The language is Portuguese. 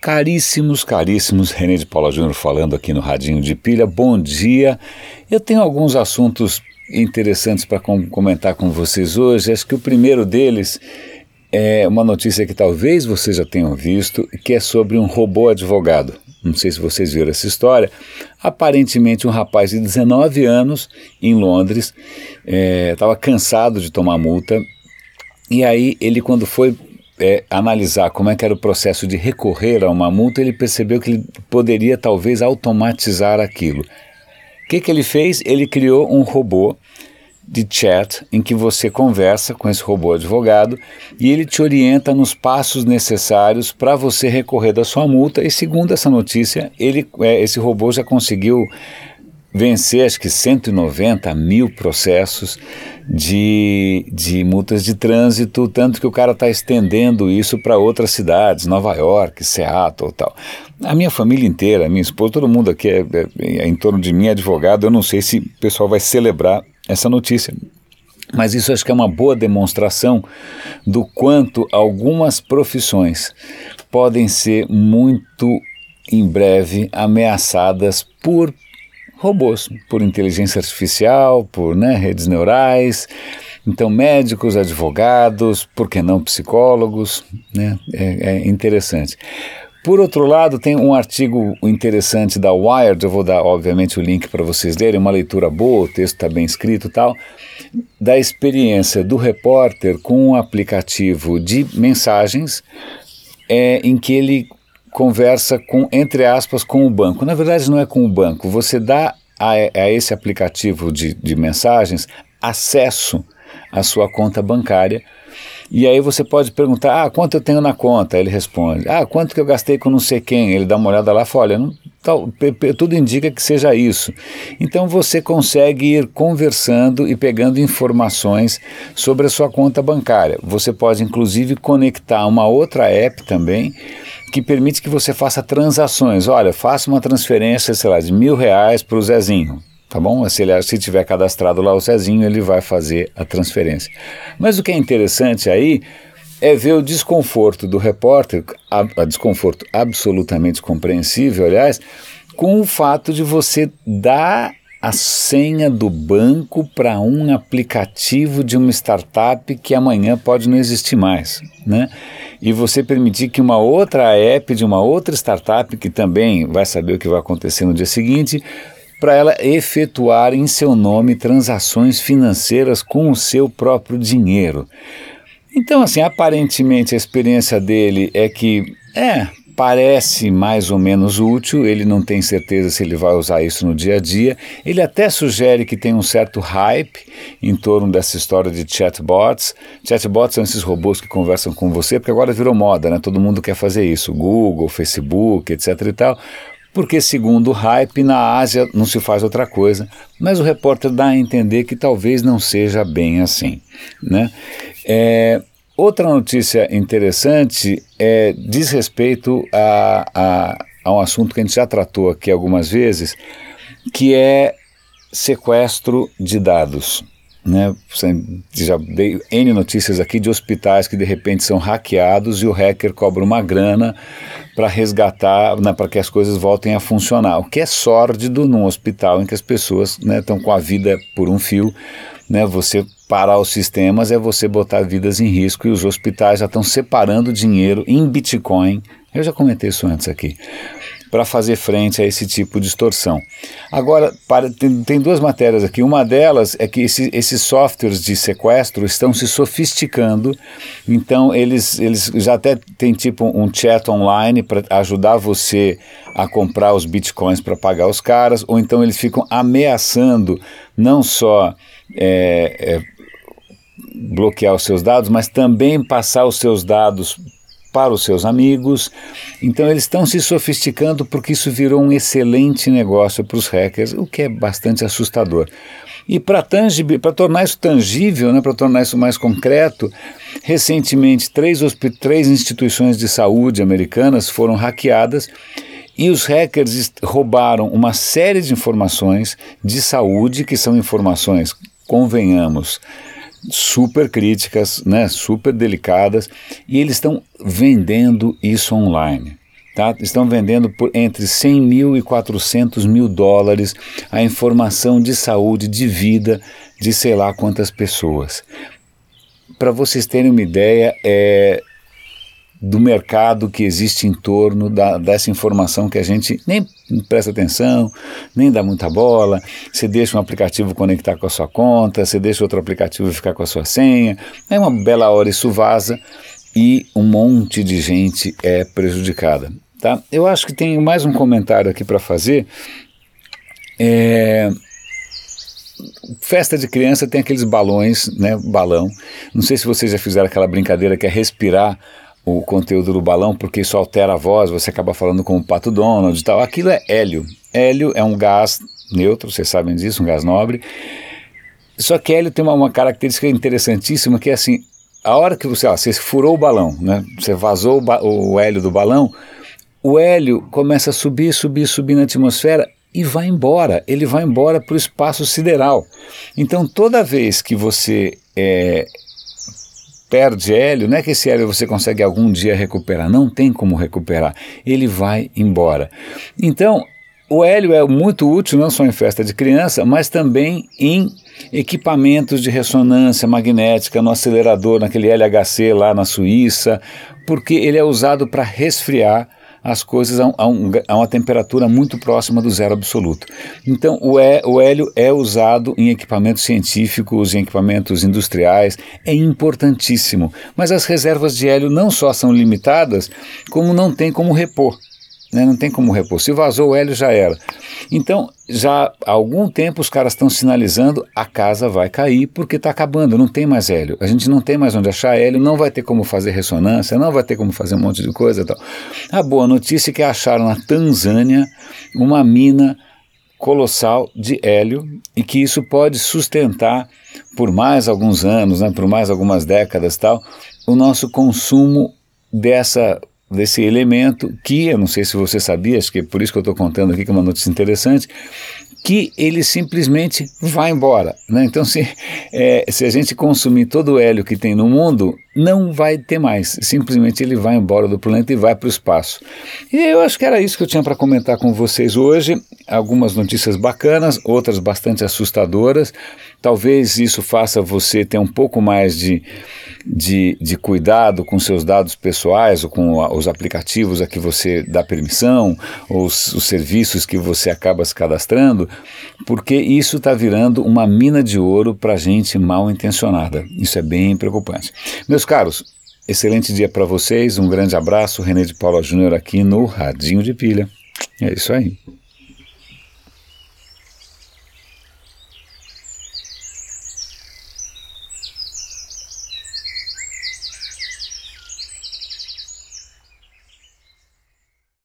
Caríssimos, caríssimos, René de Paula Júnior falando aqui no Radinho de Pilha. Bom dia. Eu tenho alguns assuntos interessantes para com comentar com vocês hoje. Acho que o primeiro deles é uma notícia que talvez vocês já tenham visto, que é sobre um robô advogado. Não sei se vocês viram essa história. Aparentemente, um rapaz de 19 anos em Londres estava é, cansado de tomar multa. E aí, ele, quando foi é, analisar como é que era o processo de recorrer a uma multa, ele percebeu que ele poderia talvez automatizar aquilo. O que, que ele fez? Ele criou um robô de chat em que você conversa com esse robô advogado e ele te orienta nos passos necessários para você recorrer da sua multa. E segundo essa notícia, ele, é, esse robô já conseguiu vencer acho que 190 mil processos de, de multas de trânsito, tanto que o cara está estendendo isso para outras cidades, Nova York, Seattle tal. A minha família inteira, minha esposa, todo mundo aqui é, é, é em torno de mim é advogado, eu não sei se o pessoal vai celebrar essa notícia. Mas isso acho que é uma boa demonstração do quanto algumas profissões podem ser muito em breve ameaçadas por robôs, por inteligência artificial, por né, redes neurais. Então, médicos, advogados, por que não psicólogos? Né? É, é interessante. Por outro lado, tem um artigo interessante da Wired, eu vou dar, obviamente, o link para vocês lerem, uma leitura boa, o texto está bem escrito e tal, da experiência do repórter com um aplicativo de mensagens é, em que ele conversa com, entre aspas, com o banco. Na verdade, não é com o banco. Você dá a, a esse aplicativo de, de mensagens acesso à sua conta bancária. E aí você pode perguntar, ah, quanto eu tenho na conta? Ele responde, ah, quanto que eu gastei com não sei quem? Ele dá uma olhada lá e fala, olha, não, tal, tudo indica que seja isso. Então você consegue ir conversando e pegando informações sobre a sua conta bancária. Você pode inclusive conectar uma outra app também que permite que você faça transações. Olha, faça uma transferência, sei lá, de mil reais para o Zezinho. Tá bom? Se ele se tiver cadastrado lá o Zezinho, ele vai fazer a transferência. Mas o que é interessante aí é ver o desconforto do repórter, a, a desconforto absolutamente compreensível, aliás, com o fato de você dar a senha do banco para um aplicativo de uma startup que amanhã pode não existir mais, né? E você permitir que uma outra app de uma outra startup que também vai saber o que vai acontecer no dia seguinte, para ela efetuar em seu nome transações financeiras com o seu próprio dinheiro. Então, assim, aparentemente a experiência dele é que, é, parece mais ou menos útil, ele não tem certeza se ele vai usar isso no dia a dia. Ele até sugere que tem um certo hype em torno dessa história de chatbots. Chatbots são esses robôs que conversam com você, porque agora virou moda, né? Todo mundo quer fazer isso, Google, Facebook, etc e tal. Porque, segundo o hype, na Ásia não se faz outra coisa, mas o repórter dá a entender que talvez não seja bem assim. Né? É, Outra notícia interessante é, diz respeito a, a, a um assunto que a gente já tratou aqui algumas vezes, que é sequestro de dados. Né? Já dei N notícias aqui de hospitais que de repente são hackeados e o hacker cobra uma grana para resgatar, né, para que as coisas voltem a funcionar. O que é sórdido num hospital em que as pessoas estão né, com a vida por um fio. Né, você parar os sistemas é você botar vidas em risco e os hospitais já estão separando dinheiro em Bitcoin. Eu já comentei isso antes aqui. Para fazer frente a esse tipo de extorsão. Agora, para, tem, tem, duas matérias aqui. Uma delas é que esse, esses softwares de sequestro estão se sofisticando, então eles, eles já até tem tipo um chat online para ajudar você a comprar os bitcoins para pagar os caras, ou então eles ficam ameaçando não só. É, é, bloquear os seus dados, mas também passar os seus dados para os seus amigos. Então eles estão se sofisticando porque isso virou um excelente negócio para os hackers, o que é bastante assustador. E para tornar isso tangível, né, para tornar isso mais concreto, recentemente três, três instituições de saúde americanas foram hackeadas e os hackers roubaram uma série de informações de saúde, que são informações, convenhamos, super críticas, né, super delicadas, e eles estão vendendo isso online. Tá? Estão vendendo por entre 100 mil e 400 mil dólares a informação de saúde, de vida de sei lá quantas pessoas. Para vocês terem uma ideia, é, do mercado que existe em torno da, dessa informação que a gente nem presta atenção, nem dá muita bola. Você deixa um aplicativo conectar com a sua conta, você deixa outro aplicativo ficar com a sua senha. É uma bela hora isso vaza e um monte de gente é prejudicada. Tá? Eu acho que tem mais um comentário aqui para fazer. É, festa de criança tem aqueles balões, né, balão. Não sei se vocês já fizeram aquela brincadeira que é respirar o conteúdo do balão, porque isso altera a voz, você acaba falando com o Pato Donald e tal. Aquilo é hélio. Hélio é um gás neutro, vocês sabem disso, um gás nobre. Só que hélio tem uma, uma característica interessantíssima que é assim, a hora que você, ó, você furou o balão, né? Você vazou o, o hélio do balão, o hélio começa a subir, subir, subir na atmosfera e vai embora. Ele vai embora para o espaço sideral. Então, toda vez que você é, perde hélio, não é que esse hélio você consegue algum dia recuperar, não tem como recuperar, ele vai embora. Então, o hélio é muito útil não só em festa de criança, mas também em equipamentos de ressonância magnética, no acelerador, naquele LHC lá na Suíça, porque ele é usado para resfriar as coisas a, um, a, uma temperatura muito próxima do zero absoluto. Então, o, é, o hélio é usado em equipamentos científicos, em equipamentos industriais, é importantíssimo. Mas as reservas de hélio não só são limitadas, como não tem como repor. Né? Não tem como repor. Se vazou o hélio, já era. Então, já há algum tempo os caras estão sinalizando a casa vai cair porque está acabando, não tem mais hélio. A gente não tem mais onde achar hélio, não vai ter como fazer ressonância, não vai ter como fazer um monte de coisa e tal. A boa notícia é que acharam na Tanzânia uma mina colossal de hélio e que isso pode sustentar por mais alguns anos, né, por mais algumas décadas tal, o nosso consumo dessa desse elemento que, eu não sei se você sabia, acho que é por isso que eu estou contando aqui, que é uma notícia interessante, que ele simplesmente vai embora. Né? Então, se, é, se a gente consumir todo o hélio que tem no mundo, não vai ter mais. Simplesmente ele vai embora do planeta e vai para o espaço. E eu acho que era isso que eu tinha para comentar com vocês hoje. Algumas notícias bacanas, outras bastante assustadoras. Talvez isso faça você ter um pouco mais de de, de cuidado com seus dados pessoais ou com a, os aplicativos a que você dá permissão, ou os, os serviços que você acaba se cadastrando, porque isso está virando uma mina de ouro para gente mal intencionada. Isso é bem preocupante. Meus caros, excelente dia para vocês, um grande abraço, René de Paula Júnior aqui no Radinho de Pilha. É isso aí.